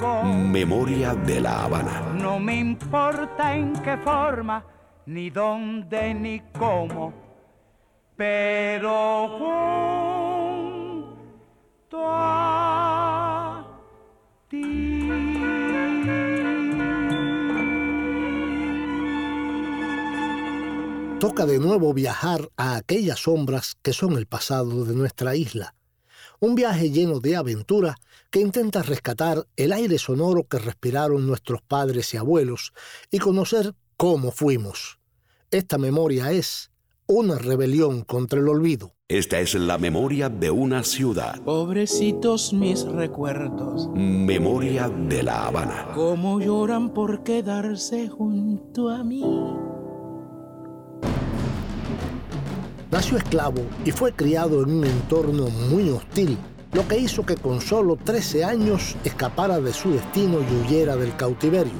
Memoria de la Habana. No me importa en qué forma, ni dónde, ni cómo. Pero junto a ti. Toca de nuevo viajar a aquellas sombras que son el pasado de nuestra isla. Un viaje lleno de aventura que intenta rescatar el aire sonoro que respiraron nuestros padres y abuelos y conocer cómo fuimos. Esta memoria es una rebelión contra el olvido. Esta es la memoria de una ciudad. Pobrecitos mis recuerdos. Memoria de la Habana. Cómo lloran por quedarse junto a mí. Nació esclavo y fue criado en un entorno muy hostil, lo que hizo que con solo 13 años escapara de su destino y huyera del cautiverio.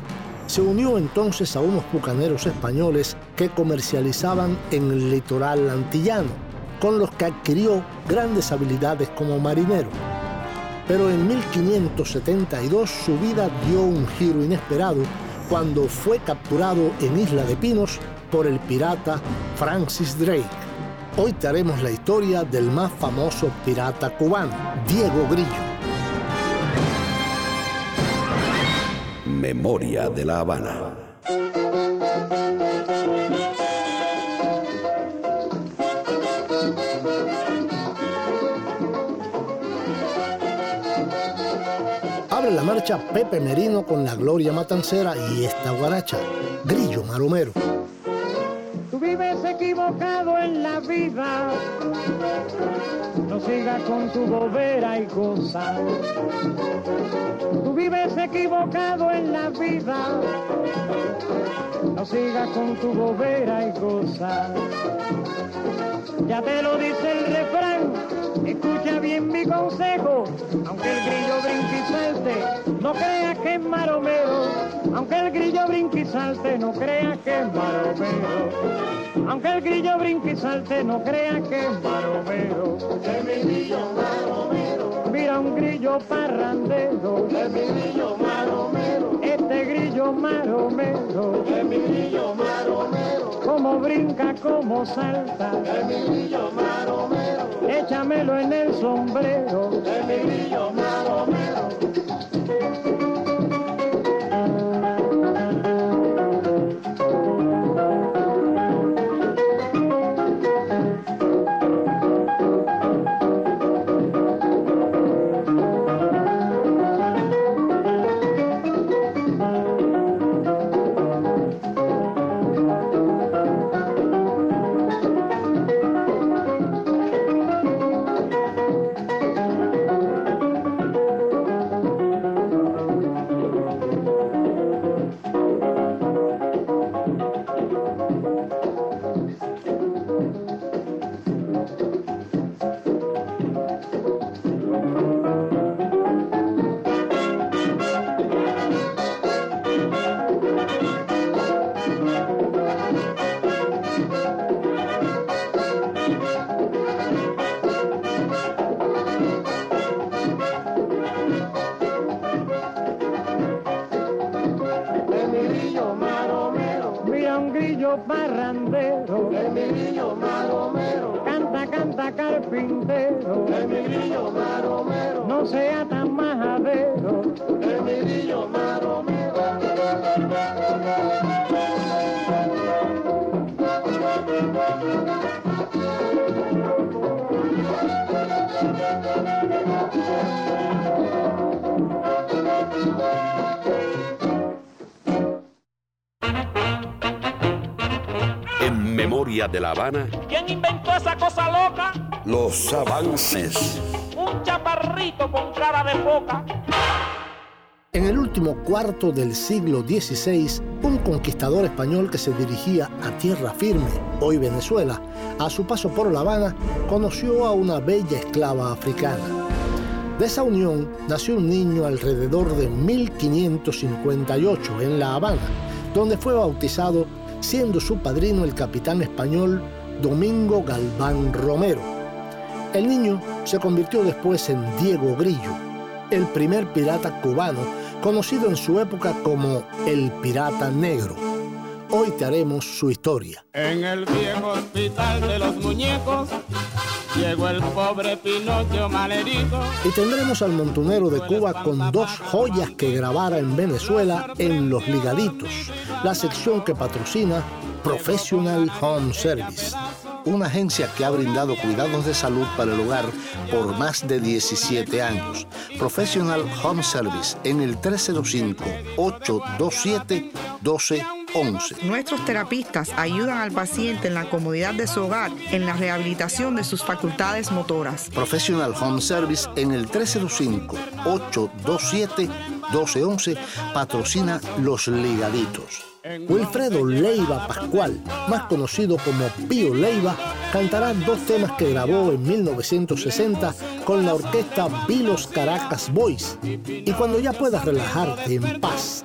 Se unió entonces a unos bucaneros españoles que comercializaban en el litoral antillano, con los que adquirió grandes habilidades como marinero. Pero en 1572 su vida dio un giro inesperado cuando fue capturado en Isla de Pinos por el pirata Francis Drake. Hoy te haremos la historia del más famoso pirata cubano, Diego Grillo. Memoria de la Habana. Abre la marcha Pepe Merino con la Gloria Matancera y esta guaracha, Grillo Maromero. No sigas con tu bobera y cosa. Tú vives equivocado en la vida, no sigas con tu bobera y cosa. Ya te lo dice el refrán, escucha bien mi consejo, aunque el grillo brinque no creas que es maromero, aunque el grillo brinque y salte, no creas que es maromero, aunque el grillo brinque y salte, no creas que es maromero, es mi grillo maromero, mira un grillo parrandero, es mi grillo maromero, este grillo maromero, es mi grillo maromero, como brinca, como salta, es mi grillo maromero, échamelo en el sombrero, es mi grillo maromero. ¿Quién inventó esa cosa loca? los avances. Un chaparrito con cara de foca. En el último cuarto del siglo XVI, un conquistador español que se dirigía a tierra firme, hoy Venezuela, a su paso por La Habana, conoció a una bella esclava africana. De esa unión nació un niño alrededor de 1558 en La Habana, donde fue bautizado siendo su padrino el capitán español Domingo Galván Romero. El niño se convirtió después en Diego Grillo, el primer pirata cubano, conocido en su época como el Pirata Negro. Hoy te haremos su historia. En el viejo hospital de los muñecos llegó el pobre Pinocchio malherido. Y tendremos al montonero de Cuba con dos joyas que grabara en Venezuela en Los Ligaditos, la sección que patrocina Professional Home Service una agencia que ha brindado cuidados de salud para el hogar por más de 17 años. Professional Home Service en el 305-827-1211. Nuestros terapistas ayudan al paciente en la comodidad de su hogar en la rehabilitación de sus facultades motoras. Professional Home Service en el 305-827-1211 patrocina Los Ligaditos. Wilfredo Leiva Pascual, más conocido como Pío Leiva, cantará dos temas que grabó en 1960 con la orquesta Vilos Caracas Boys. Y cuando ya puedas relajarte en paz,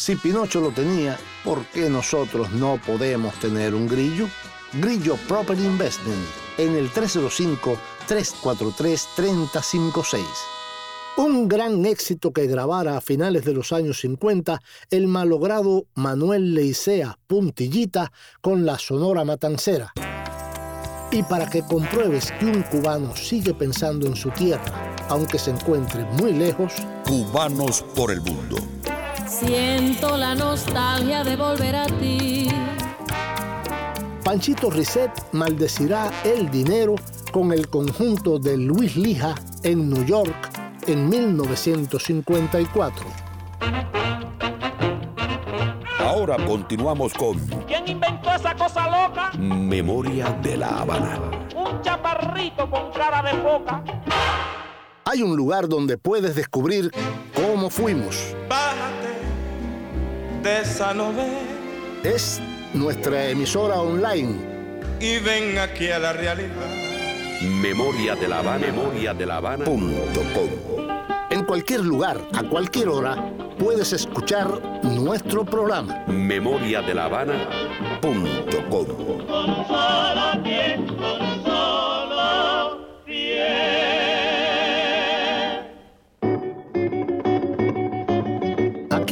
Si Pinocho lo tenía, ¿por qué nosotros no podemos tener un grillo? Grillo Property Investment en el 305-343-3056. Un gran éxito que grabara a finales de los años 50 el malogrado Manuel Leicea Puntillita con la Sonora Matancera. Y para que compruebes que un cubano sigue pensando en su tierra, aunque se encuentre muy lejos, Cubanos por el mundo. Siento la nostalgia de volver a ti Panchito Risset maldecirá el dinero con el conjunto de Luis Lija en New York en 1954. Ahora continuamos con ¿Quién inventó esa cosa loca? Memoria de la Habana. Un chaparrito con cara de foca. Hay un lugar donde puedes descubrir cómo fuimos. Bájate de. Es nuestra emisora online. Y ven aquí a la realidad. Memoria de la Habana. Memoria de la Habana. Punto com. En cualquier lugar, a cualquier hora, puedes escuchar nuestro programa. Memoria de la Habana. Punto com.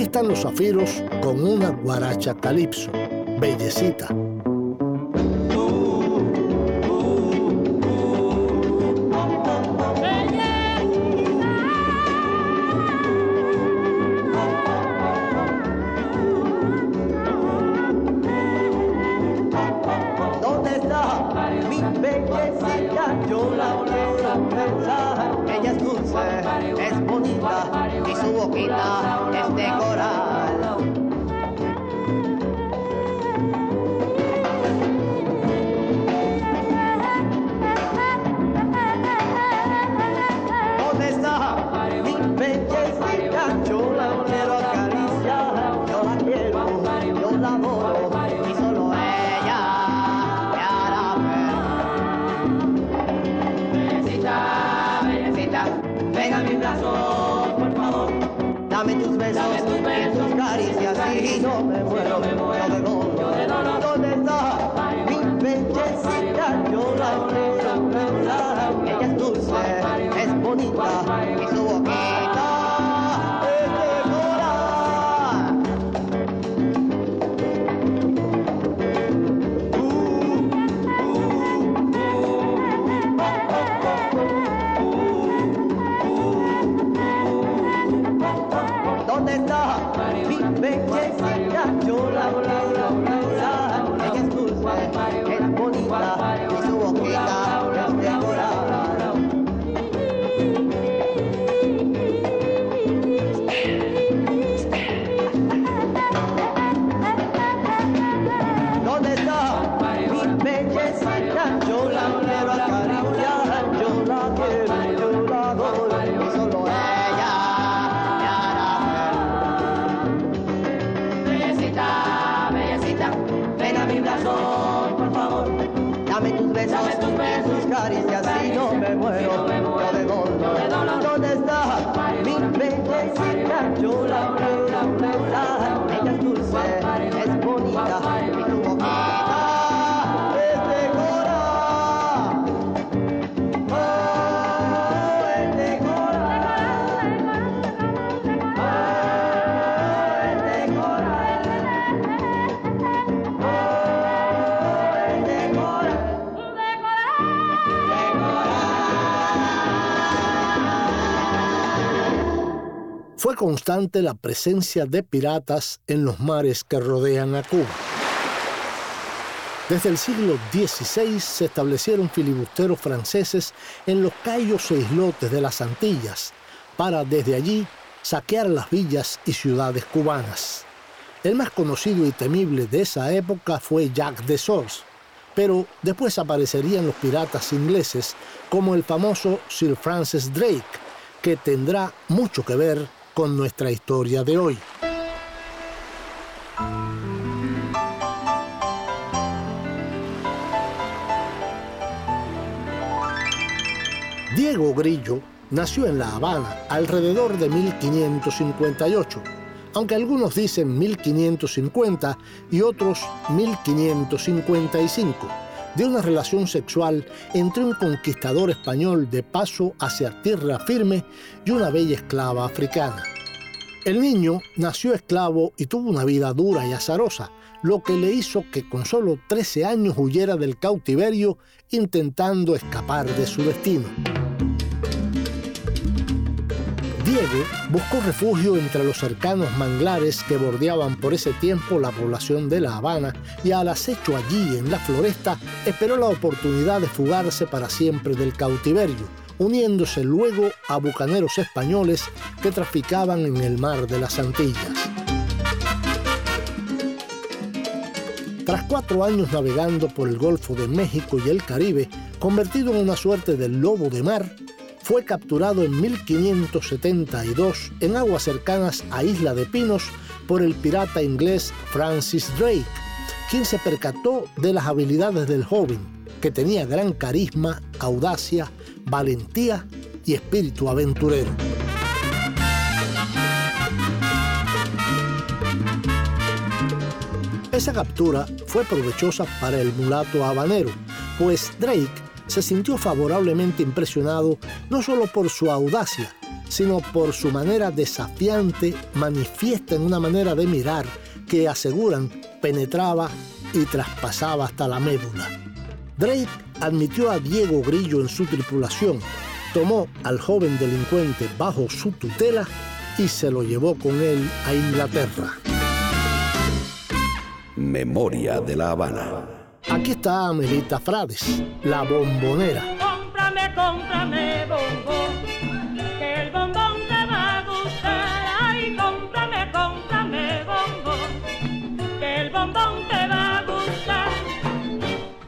Están los zafiros con una guaracha calipso. Bellecita. Constante la presencia de piratas en los mares que rodean a Cuba. Desde el siglo XVI se establecieron filibusteros franceses en los cayos e islotes de las Antillas para desde allí saquear las villas y ciudades cubanas. El más conocido y temible de esa época fue Jack de Sors, pero después aparecerían los piratas ingleses como el famoso Sir Francis Drake, que tendrá mucho que ver con nuestra historia de hoy. Diego Grillo nació en La Habana alrededor de 1558, aunque algunos dicen 1550 y otros 1555, de una relación sexual entre un conquistador español de paso hacia tierra firme y una bella esclava africana. El niño nació esclavo y tuvo una vida dura y azarosa, lo que le hizo que con solo 13 años huyera del cautiverio intentando escapar de su destino. Diego buscó refugio entre los cercanos manglares que bordeaban por ese tiempo la población de La Habana y al acecho allí en la floresta esperó la oportunidad de fugarse para siempre del cautiverio, uniéndose luego a bucaneros españoles que traficaban en el mar de las Antillas. Tras cuatro años navegando por el Golfo de México y el Caribe, convertido en una suerte de lobo de mar, fue capturado en 1572 en aguas cercanas a Isla de Pinos por el pirata inglés Francis Drake, quien se percató de las habilidades del joven, que tenía gran carisma, audacia, valentía y espíritu aventurero. Esa captura fue provechosa para el mulato habanero, pues Drake se sintió favorablemente impresionado no solo por su audacia, sino por su manera desafiante, manifiesta en una manera de mirar que aseguran penetraba y traspasaba hasta la médula. Drake admitió a Diego Grillo en su tripulación, tomó al joven delincuente bajo su tutela y se lo llevó con él a Inglaterra. Memoria de la Habana. Aquí está Amelita Frades, la bombonera. Cómprame, cómprame bombón, que el bombón te va a gustar. Ay, cómprame, cómprame bombón, que el bombón te va a gustar.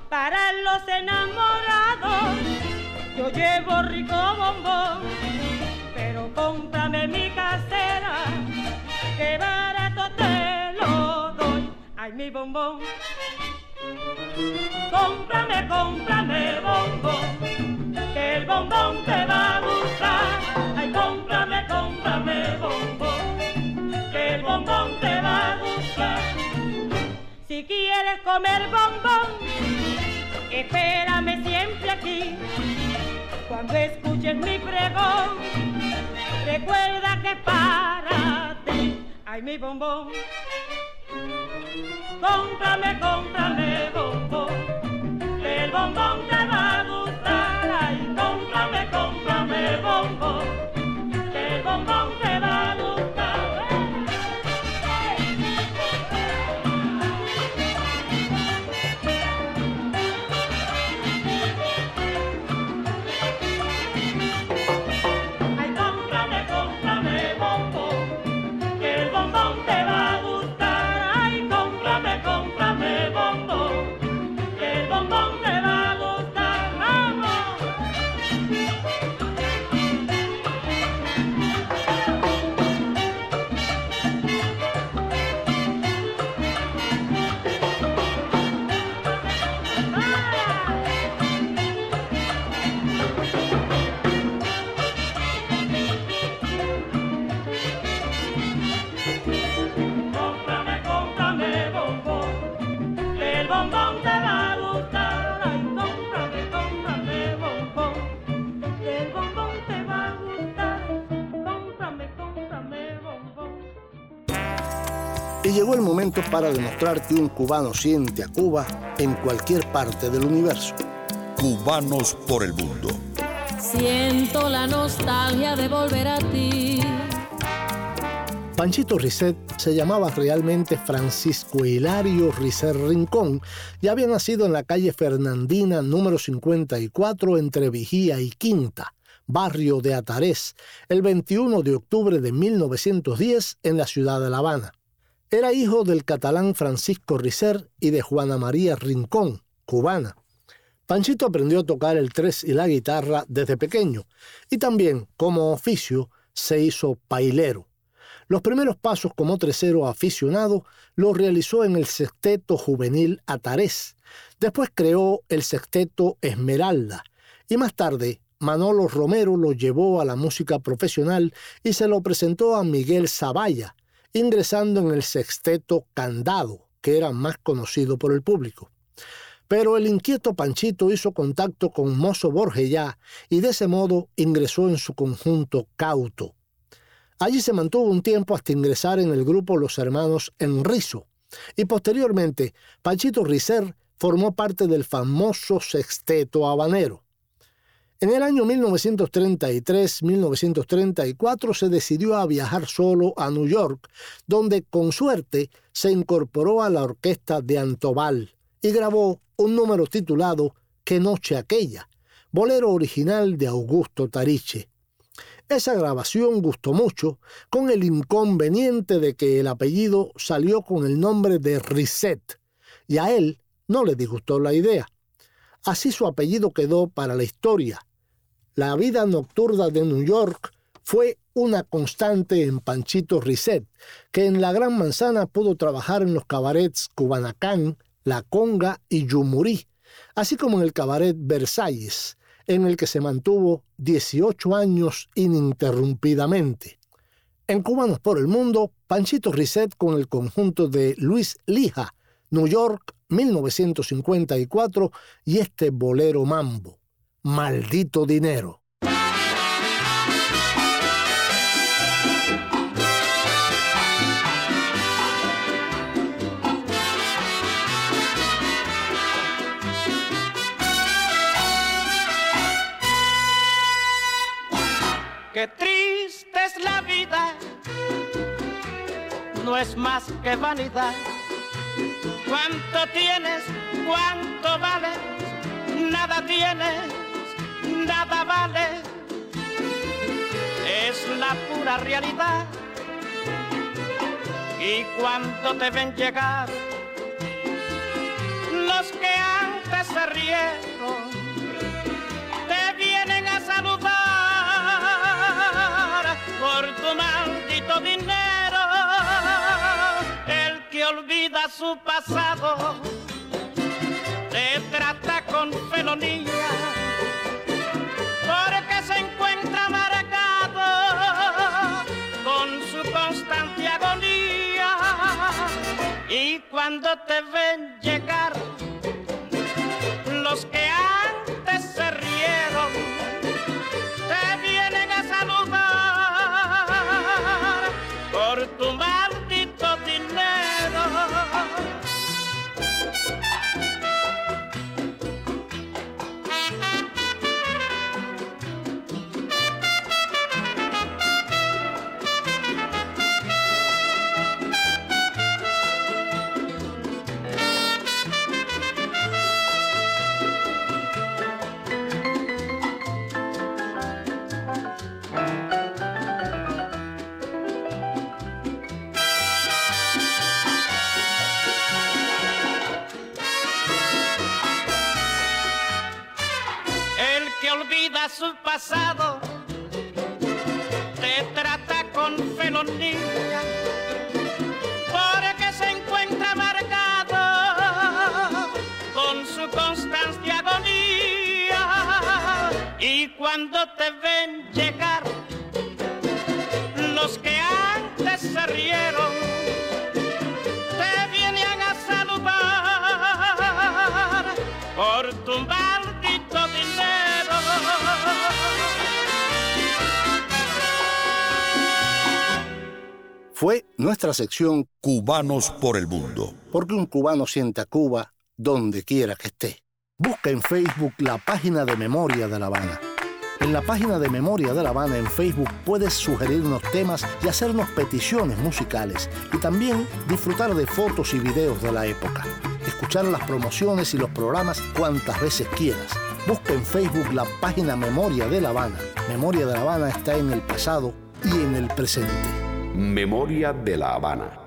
Para los enamorados, yo llevo rico bombón, pero cómprame mi casera, que barato te lo doy. Ay, mi bombón. Cómprame, cómprame bombón, que el bombón te va a gustar. Ay, cómprame, cómprame bombón, que el bombón te va a gustar. Si quieres comer bombón, espérame siempre aquí. Cuando escuches mi pregón, recuerda que para ti. Ay, mi bombón. Cómprame, cómprame bombón, el bombón para demostrar que un cubano siente a Cuba en cualquier parte del universo. Cubanos por el mundo. Siento la nostalgia de volver a ti. Panchito Risset se llamaba realmente Francisco Hilario Risset Rincón y había nacido en la calle Fernandina número 54 entre Vigía y Quinta, barrio de Atarés, el 21 de octubre de 1910 en la ciudad de La Habana. Era hijo del catalán Francisco Risset y de Juana María Rincón, cubana. Panchito aprendió a tocar el tres y la guitarra desde pequeño y también, como oficio, se hizo pailero. Los primeros pasos como tresero aficionado los realizó en el sexteto juvenil Atarés. Después creó el sexteto Esmeralda y más tarde Manolo Romero lo llevó a la música profesional y se lo presentó a Miguel Zavalla, ingresando en el sexteto Candado, que era más conocido por el público. Pero el inquieto Panchito hizo contacto con Mozo Borgellá y de ese modo ingresó en su conjunto Cauto. Allí se mantuvo un tiempo hasta ingresar en el grupo Los Hermanos Enrizo, y posteriormente Panchito Rizer formó parte del famoso sexteto habanero. En el año 1933-1934 se decidió a viajar solo a New York, donde con suerte se incorporó a la orquesta de Antobal y grabó un número titulado Qué noche aquella, bolero original de Augusto Tariche. Esa grabación gustó mucho, con el inconveniente de que el apellido salió con el nombre de Risset, y a él no le disgustó la idea. Así su apellido quedó para la historia. La vida nocturna de New York fue una constante en Panchito Risset, que en la Gran Manzana pudo trabajar en los cabarets Cubanacán, La Conga y Yumurí, así como en el cabaret Versalles, en el que se mantuvo 18 años ininterrumpidamente. En Cubanos por el Mundo, Panchito Risset con el conjunto de Luis Lija, New York, 1954, y este bolero mambo, Maldito Dinero. Qué triste es la vida, no es más que vanidad. ¿Cuánto tienes? ¿Cuánto vales? Nada tienes, nada vale. Es la pura realidad. Y cuando te ven llegar, los que antes se rieron, te vienen a saludar por tu maldito dinero. El que olvida su pasado te trata con felonía cuando te ven llegar, los que antes cuando te ven llegar los que antes se rieron te vienen a saludar por tu maldito dinero. Fue nuestra sección Cubanos por el Mundo. Porque un cubano siente a Cuba donde quiera que esté. Busca en Facebook la página de Memoria de La Habana. En la página de Memoria de La Habana en Facebook puedes sugerirnos temas y hacernos peticiones musicales y también disfrutar de fotos y videos de la época. Escuchar las promociones y los programas cuantas veces quieras. Busca en Facebook la página Memoria de La Habana. Memoria de La Habana está en el pasado y en el presente. Memoria de La Habana.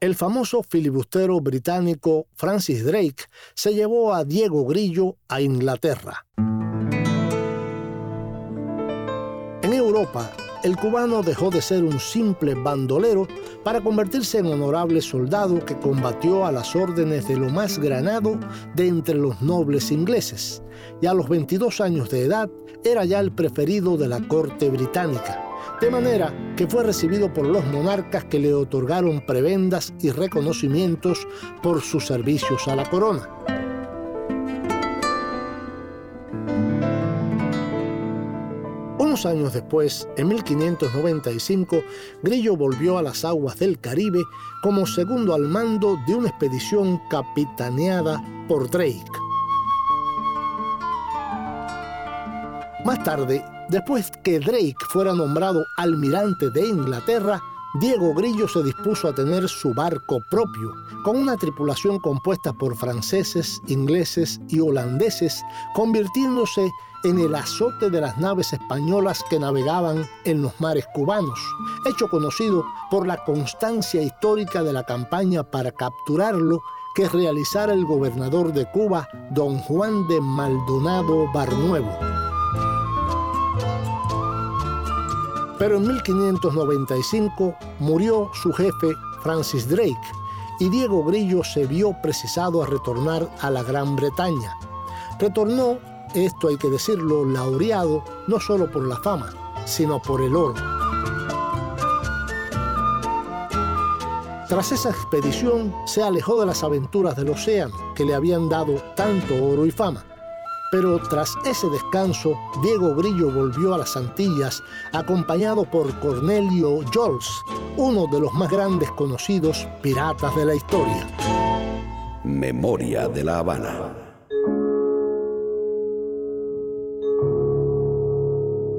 El famoso filibustero británico Francis Drake se llevó a Diego Grillo a Inglaterra. Europa, el cubano dejó de ser un simple bandolero para convertirse en honorable soldado que combatió a las órdenes de lo más granado de entre los nobles ingleses, y a los 22 años de edad era ya el preferido de la corte británica, de manera que fue recibido por los monarcas que le otorgaron prebendas y reconocimientos por sus servicios a la corona. Unos años después, en 1595, Grillo volvió a las aguas del Caribe como segundo al mando de una expedición capitaneada por Drake. Más tarde, después que Drake fuera nombrado almirante de Inglaterra, Diego Grillo se dispuso a tener su barco propio, con una tripulación compuesta por franceses, ingleses y holandeses, convirtiéndose en el azote de las naves españolas que navegaban en los mares cubanos, hecho conocido por la constancia histórica de la campaña para capturarlo que realizara el gobernador de Cuba, don Juan de Maldonado Barnuevo. Pero en 1595 murió su jefe Francis Drake y Diego Grillo se vio precisado a retornar a la Gran Bretaña. Retornó, esto hay que decirlo, laureado no solo por la fama, sino por el oro. Tras esa expedición se alejó de las aventuras del océano que le habían dado tanto oro y fama pero tras ese descanso, Diego Grillo volvió a las Antillas acompañado por Cornelio Jols, uno de los más grandes conocidos piratas de la historia. Memoria de la Habana.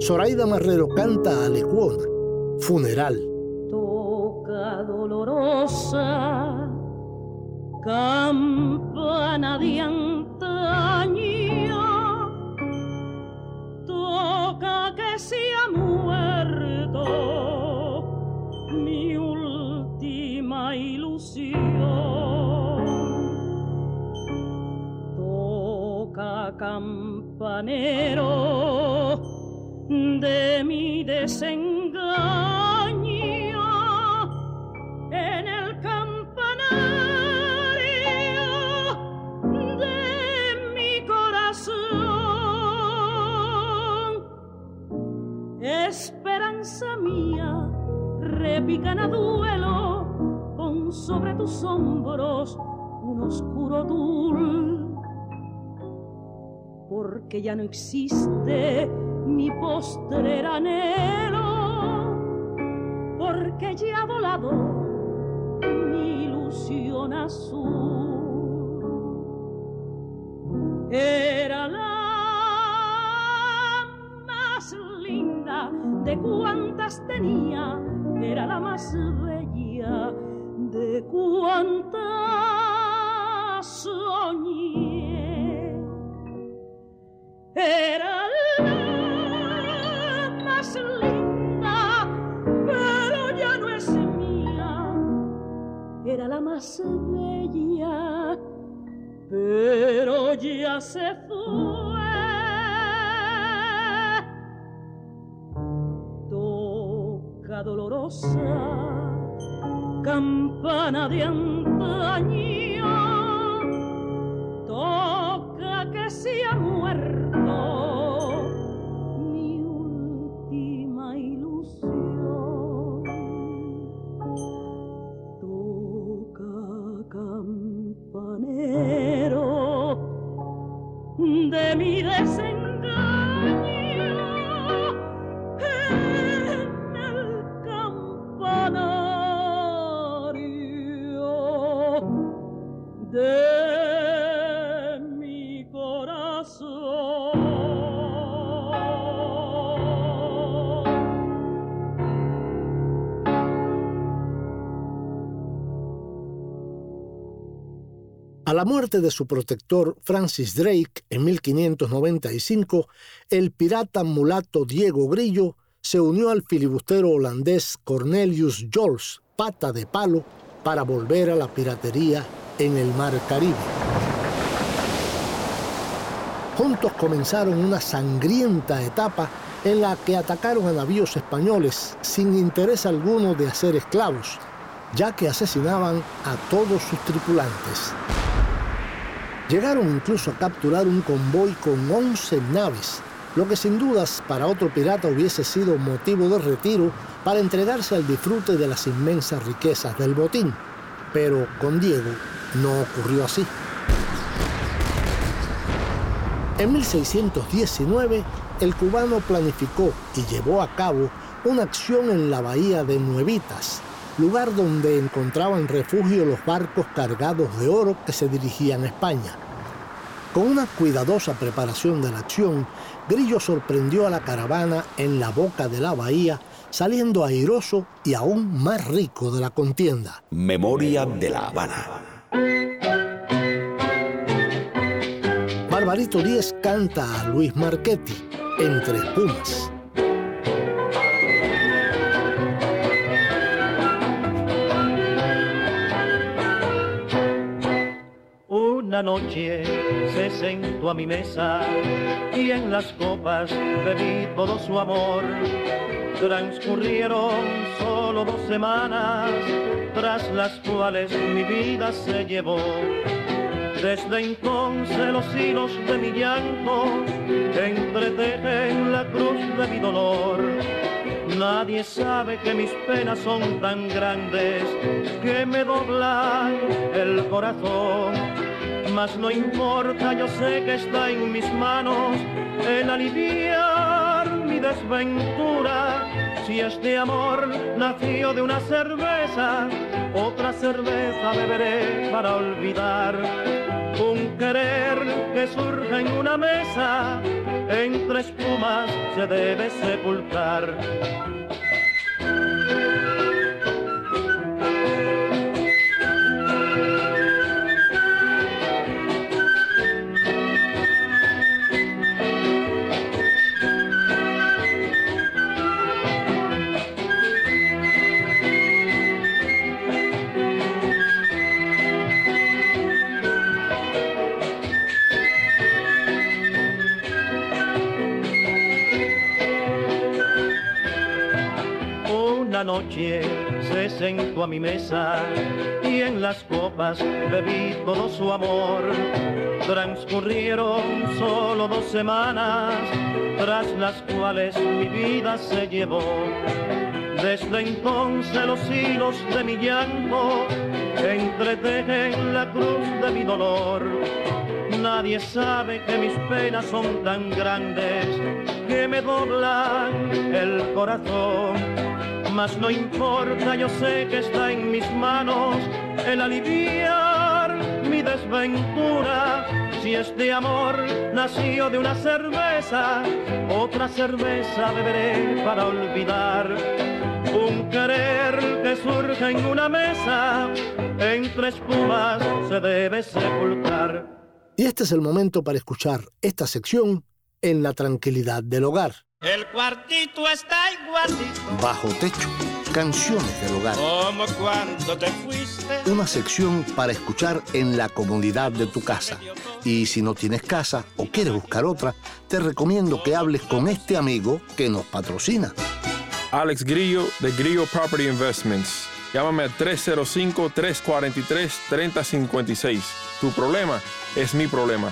Zoraida Marrero canta a Lecuona, Funeral. Toca dolorosa, campana de antaño que se ha muerto mi última ilusión. Toca campanero de mi desengaño en repican a duelo con sobre tus hombros un oscuro tul. Porque ya no existe mi postrer anhelo, porque ya ha volado mi ilusión azul. Era la de cuantas tenía, era la más bella de cuantas soñé. Era la más linda, pero ya no es mía. Era la más bella, pero ya se fue. Dolorosa, campana de antaño, toca que se ha muerto mi última ilusión. Toca campanero de mi desengaño la muerte de su protector Francis Drake en 1595, el pirata mulato Diego Grillo se unió al filibustero holandés Cornelius Jols, pata de palo, para volver a la piratería en el mar Caribe. Juntos comenzaron una sangrienta etapa en la que atacaron a navíos españoles sin interés alguno de hacer esclavos, ya que asesinaban a todos sus tripulantes. Llegaron incluso a capturar un convoy con 11 naves, lo que sin dudas para otro pirata hubiese sido motivo de retiro para entregarse al disfrute de las inmensas riquezas del botín. Pero con Diego no ocurrió así. En 1619, el cubano planificó y llevó a cabo una acción en la bahía de Nuevitas, lugar donde encontraban refugio los barcos cargados de oro que se dirigían a España. Con una cuidadosa preparación de la acción, Grillo sorprendió a la caravana en la boca de la bahía, saliendo airoso y aún más rico de la contienda. Memoria de la Habana. Barbarito Díez canta a Luis Marchetti, Entre Espumas. Noche se sentó a mi mesa y en las copas bebí todo su amor. Transcurrieron solo dos semanas, tras las cuales mi vida se llevó. Desde entonces los hilos de mi llanto entretejen la cruz de mi dolor. Nadie sabe que mis penas son tan grandes que me doblan el corazón. Mas no importa, yo sé que está en mis manos el aliviar mi desventura. Si este amor nació de una cerveza, otra cerveza beberé para olvidar. Un querer que surge en una mesa, entre espumas se debe sepultar. Noche se sentó a mi mesa y en las copas bebí todo su amor. Transcurrieron solo dos semanas, tras las cuales mi vida se llevó. Desde entonces los hilos de mi llanto entretejen la cruz de mi dolor. Nadie sabe que mis penas son tan grandes que me doblan el corazón mas no importa, yo sé que está en mis manos el aliviar mi desventura. Si este amor nació de una cerveza, otra cerveza beberé para olvidar. Un querer que surge en una mesa, entre espumas se debe sepultar. Y este es el momento para escuchar esta sección en la tranquilidad del hogar. El cuartito está igualito. Bajo techo, canciones del hogar. Como cuando te fuiste. Una sección para escuchar en la comodidad de tu casa. Y si no tienes casa o quieres buscar otra, te recomiendo que hables con este amigo que nos patrocina. Alex Grillo de Grillo Property Investments. Llámame al 305-343-3056. Tu problema es mi problema.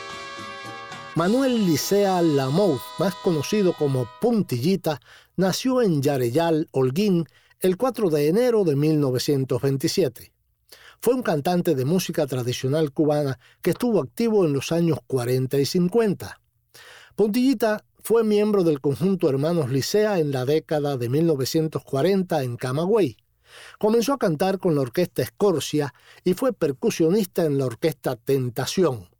Manuel Licea Lamouth, más conocido como Puntillita, nació en Yareyal, Holguín, el 4 de enero de 1927. Fue un cantante de música tradicional cubana que estuvo activo en los años 40 y 50. Puntillita fue miembro del conjunto Hermanos Licea en la década de 1940 en Camagüey. Comenzó a cantar con la orquesta Escorcia y fue percusionista en la orquesta Tentación.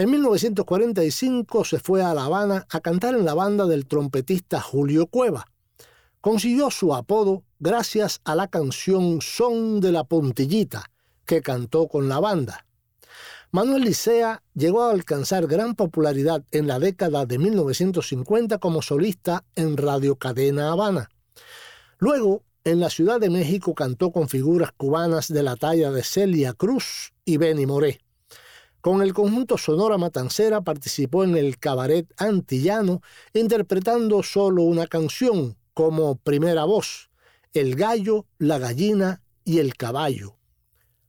En 1945 se fue a La Habana a cantar en la banda del trompetista Julio Cueva. Consiguió su apodo gracias a la canción Son de la Puntillita, que cantó con la banda. Manuel Licea llegó a alcanzar gran popularidad en la década de 1950 como solista en Radio Cadena Habana. Luego, en la Ciudad de México cantó con figuras cubanas de la talla de Celia Cruz y Benny Moré. Con el conjunto Sonora Matancera participó en el cabaret antillano interpretando solo una canción como primera voz, El gallo, la gallina y el caballo.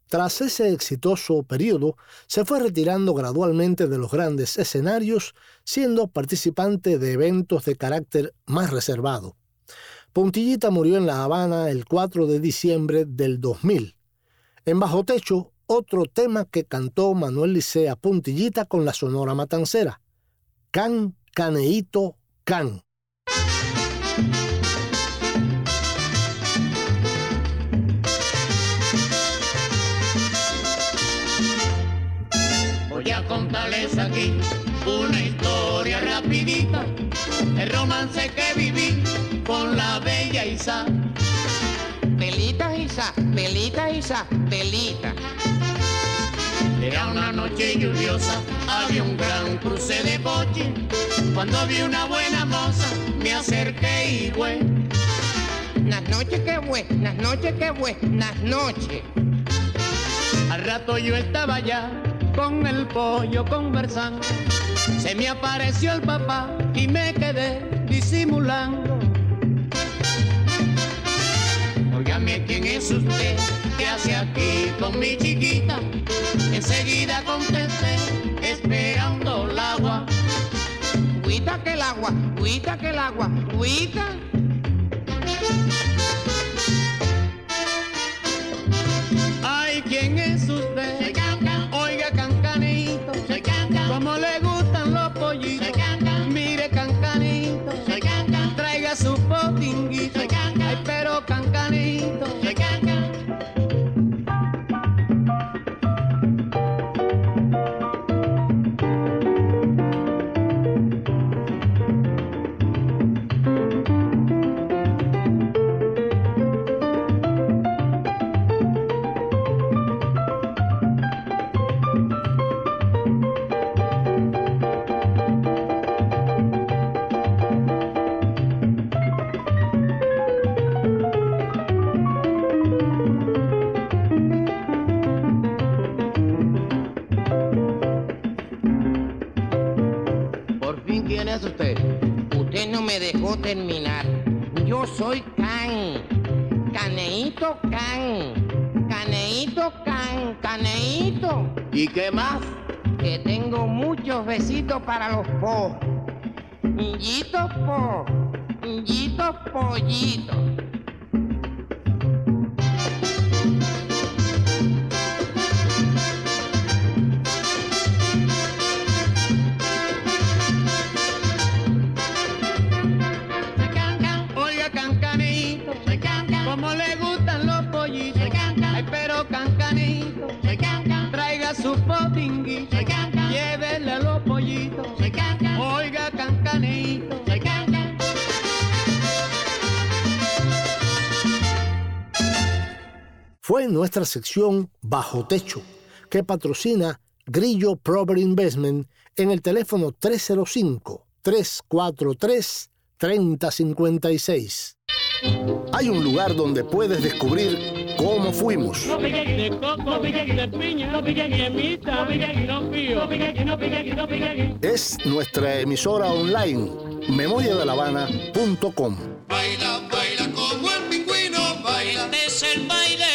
Tras ese exitoso periodo, se fue retirando gradualmente de los grandes escenarios, siendo participante de eventos de carácter más reservado. Puntillita murió en La Habana el 4 de diciembre del 2000. En Bajo Techo, otro tema que cantó Manuel Licea Puntillita con la Sonora Matancera. Can, caneito, can. Voy a contarles aquí una historia rapidita, el romance que viví con la bella Isa. Pelita Isa, pelita Isa, pelita. Era una noche lluviosa, había un gran cruce de coche. Cuando vi una buena moza, me acerqué y fue. Las noches que fue, las noches que fue, las noches. Al rato yo estaba allá con el pollo conversando. Se me apareció el papá y me quedé disimulando. Óigame, ¿quién es usted? ¿Qué hace aquí con mi chiquita? Enseguida contesté, esperando el agua. Cuita que el agua, cuita que el agua, cuita. Ay, ¿quién es usted? Ay, pero ¿quién es usted? Usted no me dejó terminar. Yo soy Can. Caneito Can. Caneito Can. Caneito. ¿Y qué más? Que tengo muchos besitos para los po. Yitos po. Yitos pollitos. Fue en nuestra sección Bajo Techo, que patrocina Grillo Property Investment en el teléfono 305-343-3056. Hay un lugar donde puedes descubrir cómo fuimos, es nuestra emisora online memoriadelavana.com. Baila, baila como el pingüino, baila. Este es el baile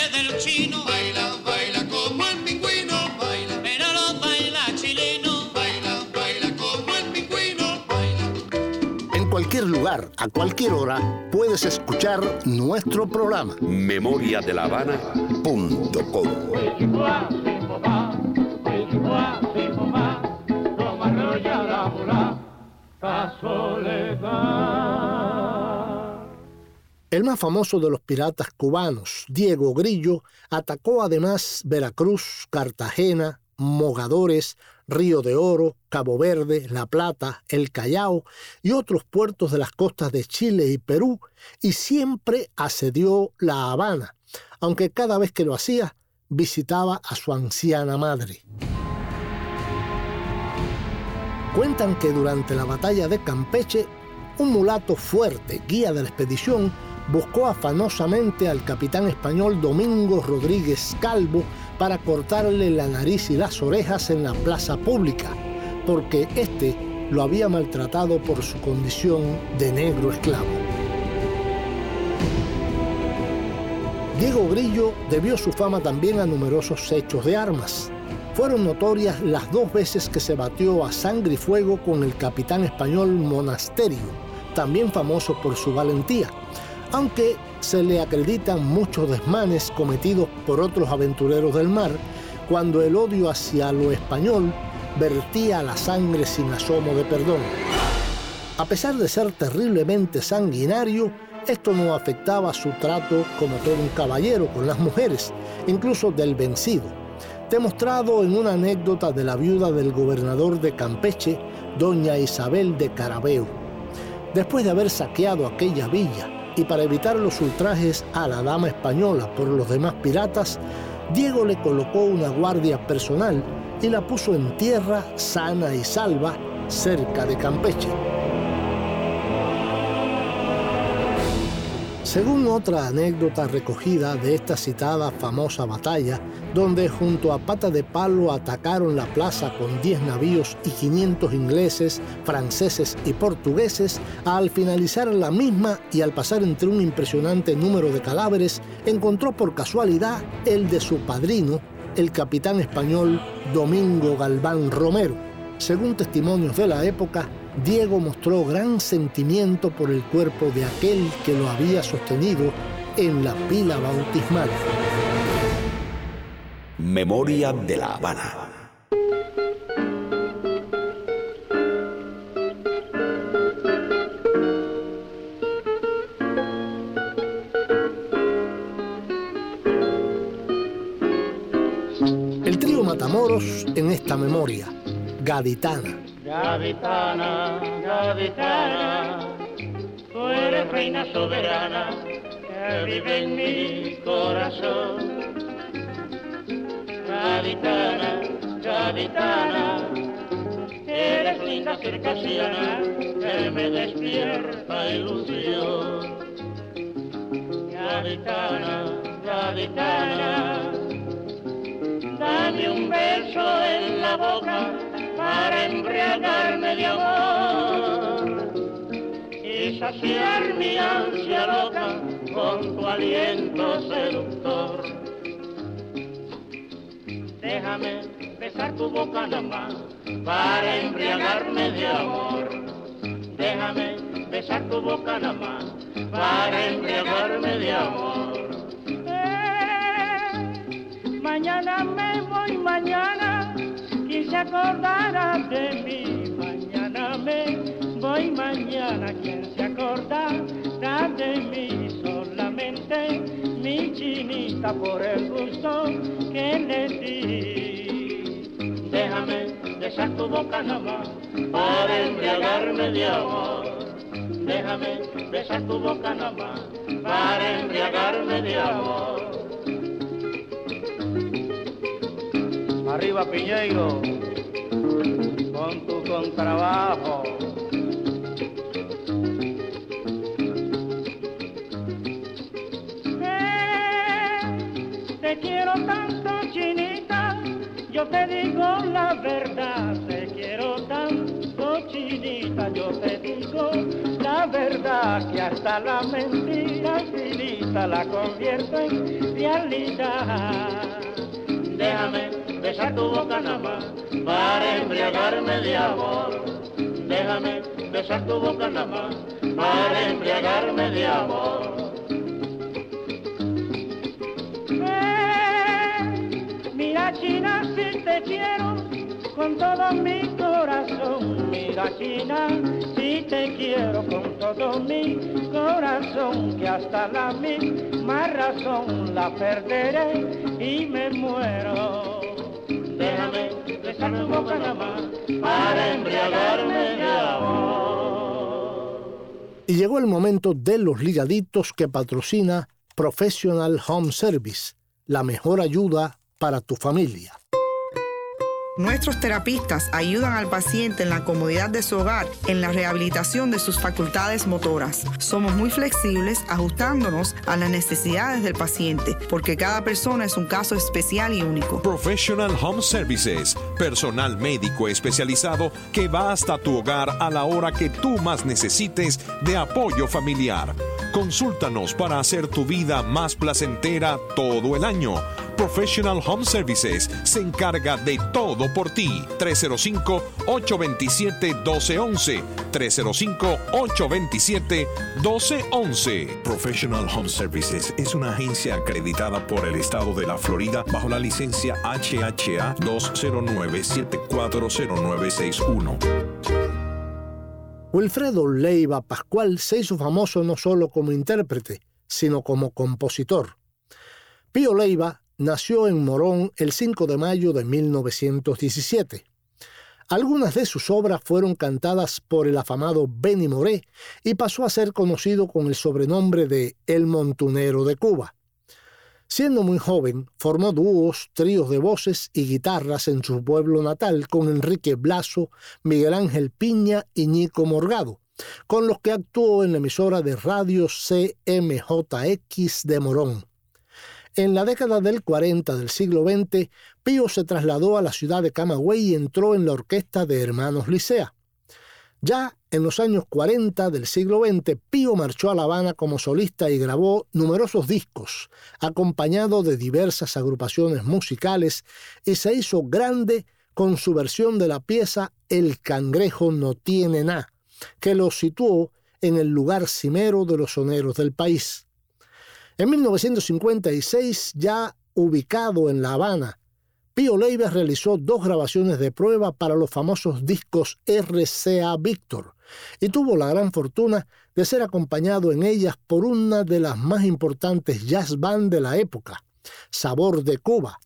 lugar, a cualquier hora, puedes escuchar nuestro programa. memoriadelavana.com. El más famoso de los piratas cubanos, Diego Grillo, atacó además Veracruz, Cartagena, Mogadores, Río de Oro, Cabo Verde, La Plata, El Callao y otros puertos de las costas de Chile y Perú y siempre asedió La Habana, aunque cada vez que lo hacía visitaba a su anciana madre. Cuentan que durante la batalla de Campeche, un mulato fuerte, guía de la expedición, buscó afanosamente al capitán español Domingo Rodríguez Calvo para cortarle la nariz y las orejas en la plaza pública, porque éste lo había maltratado por su condición de negro esclavo. Diego Grillo debió su fama también a numerosos hechos de armas. Fueron notorias las dos veces que se batió a sangre y fuego con el capitán español Monasterio, también famoso por su valentía, aunque se le acreditan muchos desmanes cometidos por otros aventureros del mar, cuando el odio hacia lo español vertía la sangre sin asomo de perdón. A pesar de ser terriblemente sanguinario, esto no afectaba su trato como todo un caballero con las mujeres, incluso del vencido, demostrado en una anécdota de la viuda del gobernador de Campeche, doña Isabel de Carabeo. Después de haber saqueado aquella villa y para evitar los ultrajes a la dama española por los demás piratas, Diego le colocó una guardia personal y la puso en tierra sana y salva cerca de Campeche. Según otra anécdota recogida de esta citada famosa batalla, donde junto a Pata de Palo atacaron la plaza con 10 navíos y 500 ingleses, franceses y portugueses, al finalizar la misma y al pasar entre un impresionante número de cadáveres, encontró por casualidad el de su padrino, el capitán español Domingo Galván Romero. Según testimonios de la época, Diego mostró gran sentimiento por el cuerpo de aquel que lo había sostenido en la pila bautismal. Memoria de la Habana. El trío Matamoros en esta memoria, Gaditana. Gaditana, gaditana, tú eres reina soberana que vive en mi corazón. Gaditana, gaditana, eres linda circasiana que me despierta ilusión. Gaditana, gaditana, dame un beso en la boca para embriagarme de amor y saciar mi ansia loca con tu aliento seductor. Déjame besar tu boca nada más para embriagarme de amor. Déjame besar tu boca nada más para embriagarme de amor. Eh, mañana me voy, mañana se acordará de mí. Mañana me voy, mañana quien se acordará de mí. Solamente mi chinita por el gusto que le di. Déjame besar tu boca nada más para embriagarme de amor. Déjame besar tu boca nada más para embriagarme de amor. Arriba Piñeiro, con tu contrabajo. Eh, te quiero tanto, chinita, yo te digo la verdad, te quiero tanto, chinita, yo te digo la verdad que hasta la mentira finita la convierto en realidad. Déjame besar tu boca nada más para embriagarme de amor. Déjame besar tu boca nada más para embriagarme de amor. mira China si te quiero con todo mi corazón. Mira China si te quiero con todo mi corazón. Que hasta la misma razón la perderé y me muero. Déjame besar para embriagarme de amor. Y llegó el momento de los ligaditos que patrocina Professional Home Service, la mejor ayuda para tu familia. Nuestros terapistas ayudan al paciente en la comodidad de su hogar en la rehabilitación de sus facultades motoras. Somos muy flexibles ajustándonos a las necesidades del paciente porque cada persona es un caso especial y único. Professional Home Services, personal médico especializado que va hasta tu hogar a la hora que tú más necesites de apoyo familiar. Consúltanos para hacer tu vida más placentera todo el año. Professional Home Services se encarga de todo por ti. 305-827-1211. 305-827-1211. Professional Home Services es una agencia acreditada por el estado de la Florida bajo la licencia HHA 209-740961. Wilfredo Leiva Pascual se hizo famoso no solo como intérprete, sino como compositor. Pío Leiva nació en Morón el 5 de mayo de 1917. Algunas de sus obras fueron cantadas por el afamado Benny Moré y pasó a ser conocido con el sobrenombre de El Montunero de Cuba. Siendo muy joven, formó dúos, tríos de voces y guitarras en su pueblo natal con Enrique Blaso, Miguel Ángel Piña y Nico Morgado, con los que actuó en la emisora de radio CMJX de Morón. En la década del 40 del siglo XX, Pío se trasladó a la ciudad de Camagüey y entró en la orquesta de Hermanos Licea. Ya en los años 40 del siglo XX, Pío marchó a La Habana como solista y grabó numerosos discos, acompañado de diversas agrupaciones musicales, y se hizo grande con su versión de la pieza El cangrejo no tiene nada, que lo situó en el lugar cimero de los soneros del país. En 1956, ya ubicado en La Habana, Pío Leiva realizó dos grabaciones de prueba para los famosos discos RCA Victor y tuvo la gran fortuna de ser acompañado en ellas por una de las más importantes jazz band de la época, Sabor de Cuba,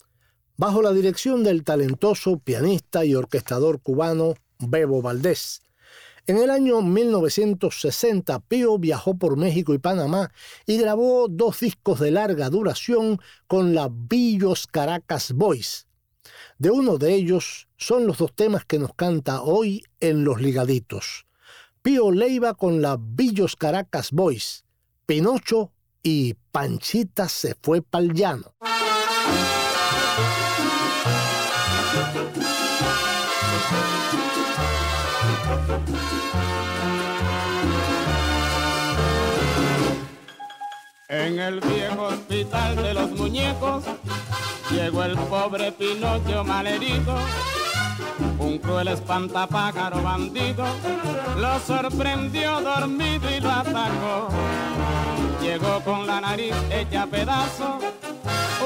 bajo la dirección del talentoso pianista y orquestador cubano Bebo Valdés. En el año 1960, Pío viajó por México y Panamá y grabó dos discos de larga duración con la Villos Caracas Boys. De uno de ellos son los dos temas que nos canta hoy en Los Ligaditos. Pío Leiva con la Villos Caracas Boys, Pinocho y Panchita se fue pa'l llano. En el viejo hospital de los muñecos llegó el pobre Pinocho malherido. Un cruel espantapájaro bandido lo sorprendió dormido y lo atacó. Llegó con la nariz hecha pedazo,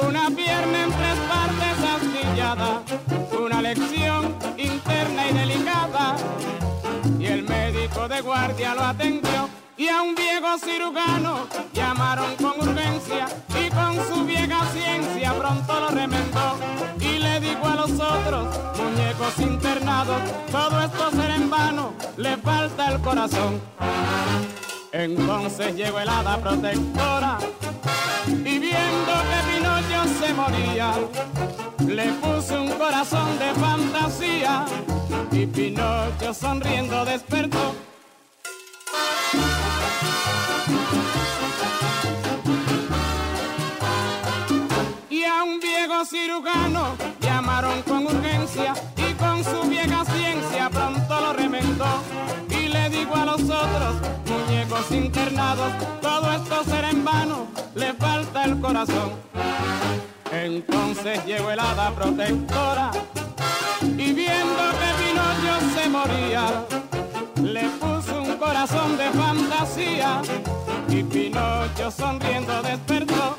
una pierna en tres partes astillada, una lección interna y delicada. Y el médico de guardia lo atendió y a un viejo cirujano llamaron con urgencia y con su vieja ciencia pronto lo remendó y le dijo a los otros muñecos internados, todo esto será en vano, le falta el corazón. Entonces llegó el hada protectora y viendo que Pinocho se moría, le puso un corazón de fantasía y Pinocho sonriendo despertó y a un viejo cirujano llamaron con urgencia y con su vieja ciencia pronto lo remendó y le digo a los otros muñecos internados, todo esto será en vano, le falta el corazón. Entonces llegó el hada protectora y viendo que Pinocho se moría, le puso corazón de fantasía y Pinocho sonriendo despertó.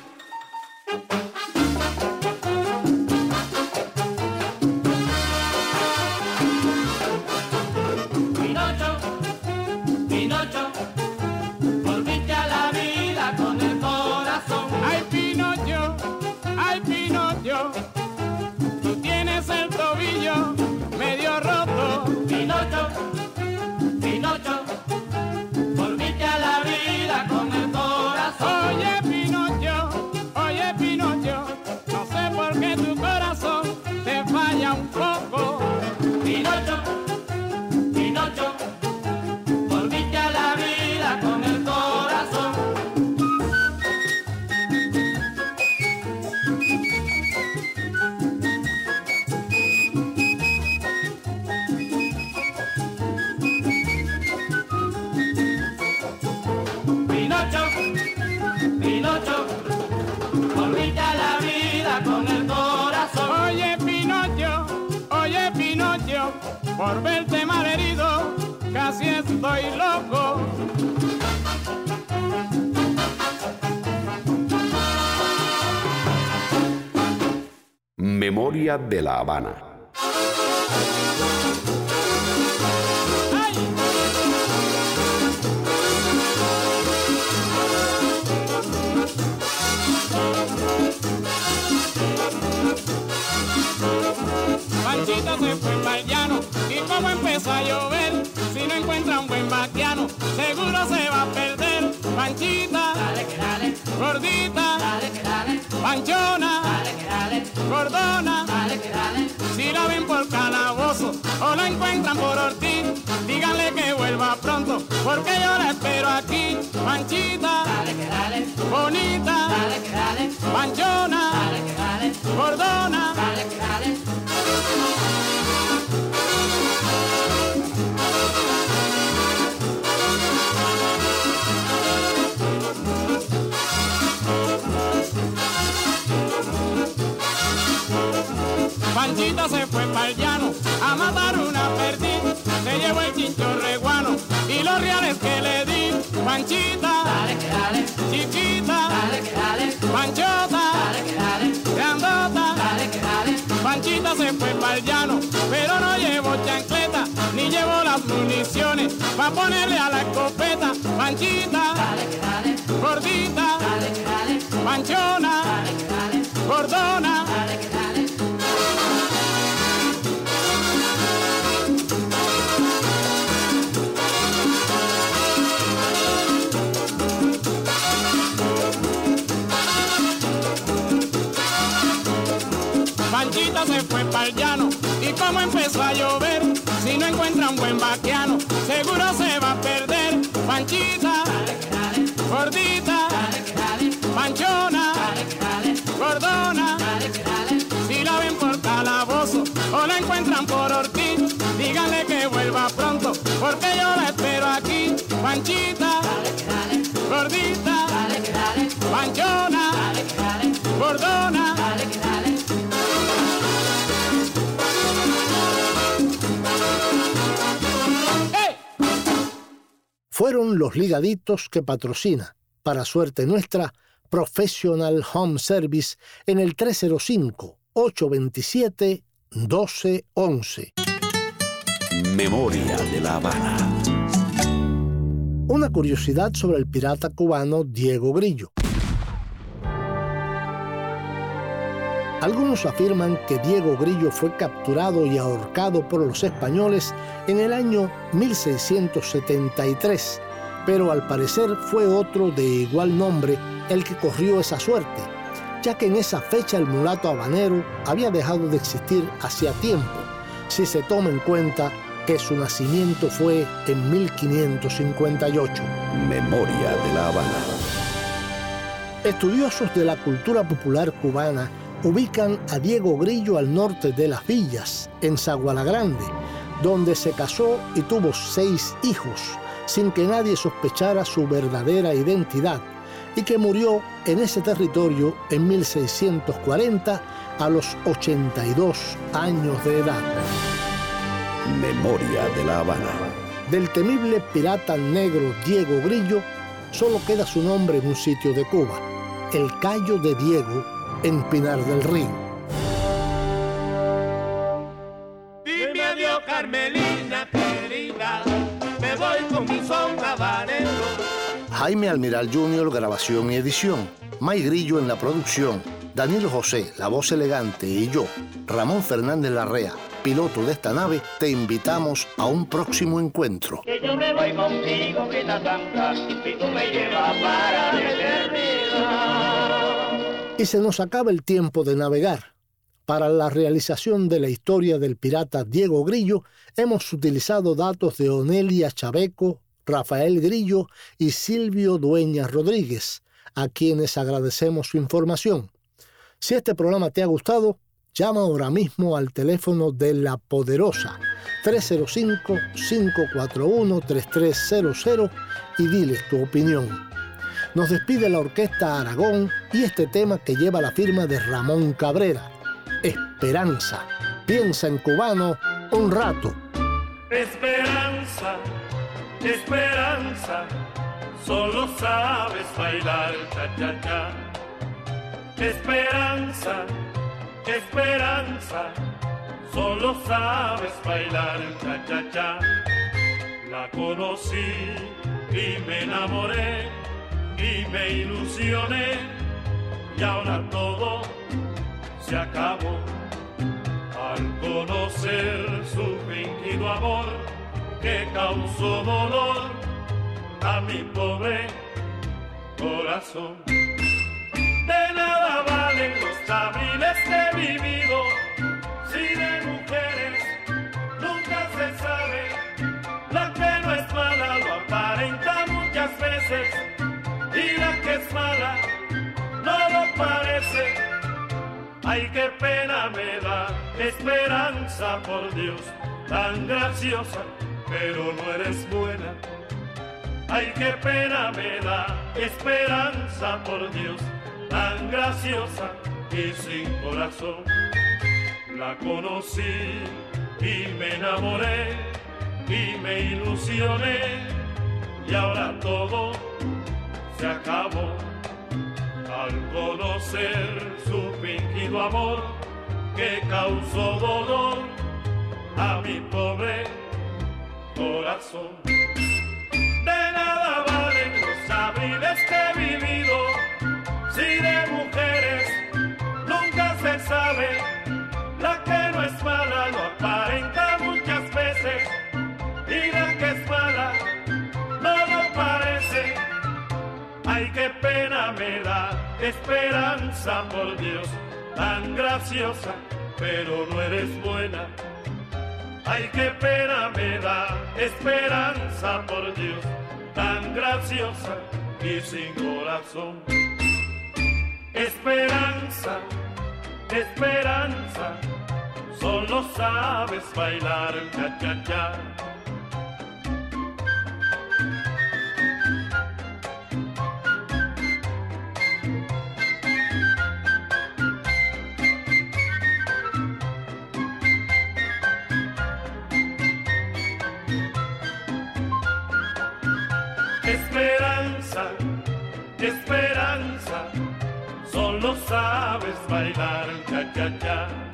De la Habana. Panchita, chiquita, panchota, grandota. Panchita se fue pa'l llano, pero no llevó chancleta, ni llevó las municiones pa' ponerle a la escopeta. Panchita, gordita, panchona, gordona. Se fue pa'l llano y como empezó a llover, si no encuentra un buen vaquiano, seguro se va a perder. Panchita, gordita, panchona, gordona, si la ven por calabozo o la encuentran por Ortiz, díganle que vuelva pronto, porque yo la espero aquí. Panchita, gordita, panchona, gordona. Fueron los ligaditos que patrocina, para suerte nuestra, Professional Home Service en el 305-827-1211. Memoria de la Habana. Una curiosidad sobre el pirata cubano Diego Grillo. Algunos afirman que Diego Grillo fue capturado y ahorcado por los españoles en el año 1673, pero al parecer fue otro de igual nombre el que corrió esa suerte, ya que en esa fecha el mulato habanero había dejado de existir hacía tiempo, si se toma en cuenta que su nacimiento fue en 1558. Memoria de la Habana. Estudiosos de la cultura popular cubana ubican a Diego Grillo al norte de Las Villas, en Zaguala Grande, donde se casó y tuvo seis hijos, sin que nadie sospechara su verdadera identidad, y que murió en ese territorio en 1640 a los 82 años de edad. Memoria de la Habana. Del temible pirata negro Diego Grillo solo queda su nombre en un sitio de Cuba, el Cayo de Diego en Pinar del Río. Dime adiós, Carmelina querida, me voy con mi son habanero. Jaime Almiral Jr., grabación y edición. May Grillo en la producción. Daniel José, la voz elegante, y yo, Ramón Fernández Larrea, piloto de esta nave, te invitamos a un próximo encuentro. Que yo me voy contigo, vida santa, y tú me llevas para la eternidad. Y se nos acaba el tiempo de navegar. Para la realización de la historia del pirata Diego Grillo, hemos utilizado datos de Onelia Chabeco, Rafael Grillo y Silvio Dueñas Rodríguez, a quienes agradecemos su información. Si este programa te ha gustado, llama ahora mismo al teléfono de La Poderosa 305-541-3300 y diles tu opinión. Nos despide la Orquesta Aragón y este tema que lleva la firma de Ramón Cabrera, Esperanza. Piensa en cubano un rato. Esperanza, esperanza, solo sabes bailar cha-cha-cha. Esperanza, esperanza, solo sabes bailar cha-cha-cha. La conocí y me enamoré y me ilusioné y ahora todo se acabó al conocer su fingido amor que causó dolor a mi pobre corazón. De nada valen los abriles que he vivido si de mujeres nunca se sabe. La que no es mala lo aparenta muchas veces y la que es mala no lo parece. Ay, qué pena me da, esperanza por Dios, tan graciosa, pero no eres buena. Ay, qué pena me da, esperanza por Dios, tan graciosa y sin corazón. La conocí y me enamoré y me ilusioné y ahora todo se acabó al conocer su fingido amor que causó dolor a mi pobre corazón. De nada valen los abriles que he vivido si de mujeres nunca se sabe. La que no es mala lo aparenta me da, esperanza por Dios, tan graciosa, pero no eres buena. Ay, qué pena me da, esperanza por Dios, tan graciosa y sin corazón. Esperanza, esperanza, solo sabes bailar cha sabes bailar cha cha cha.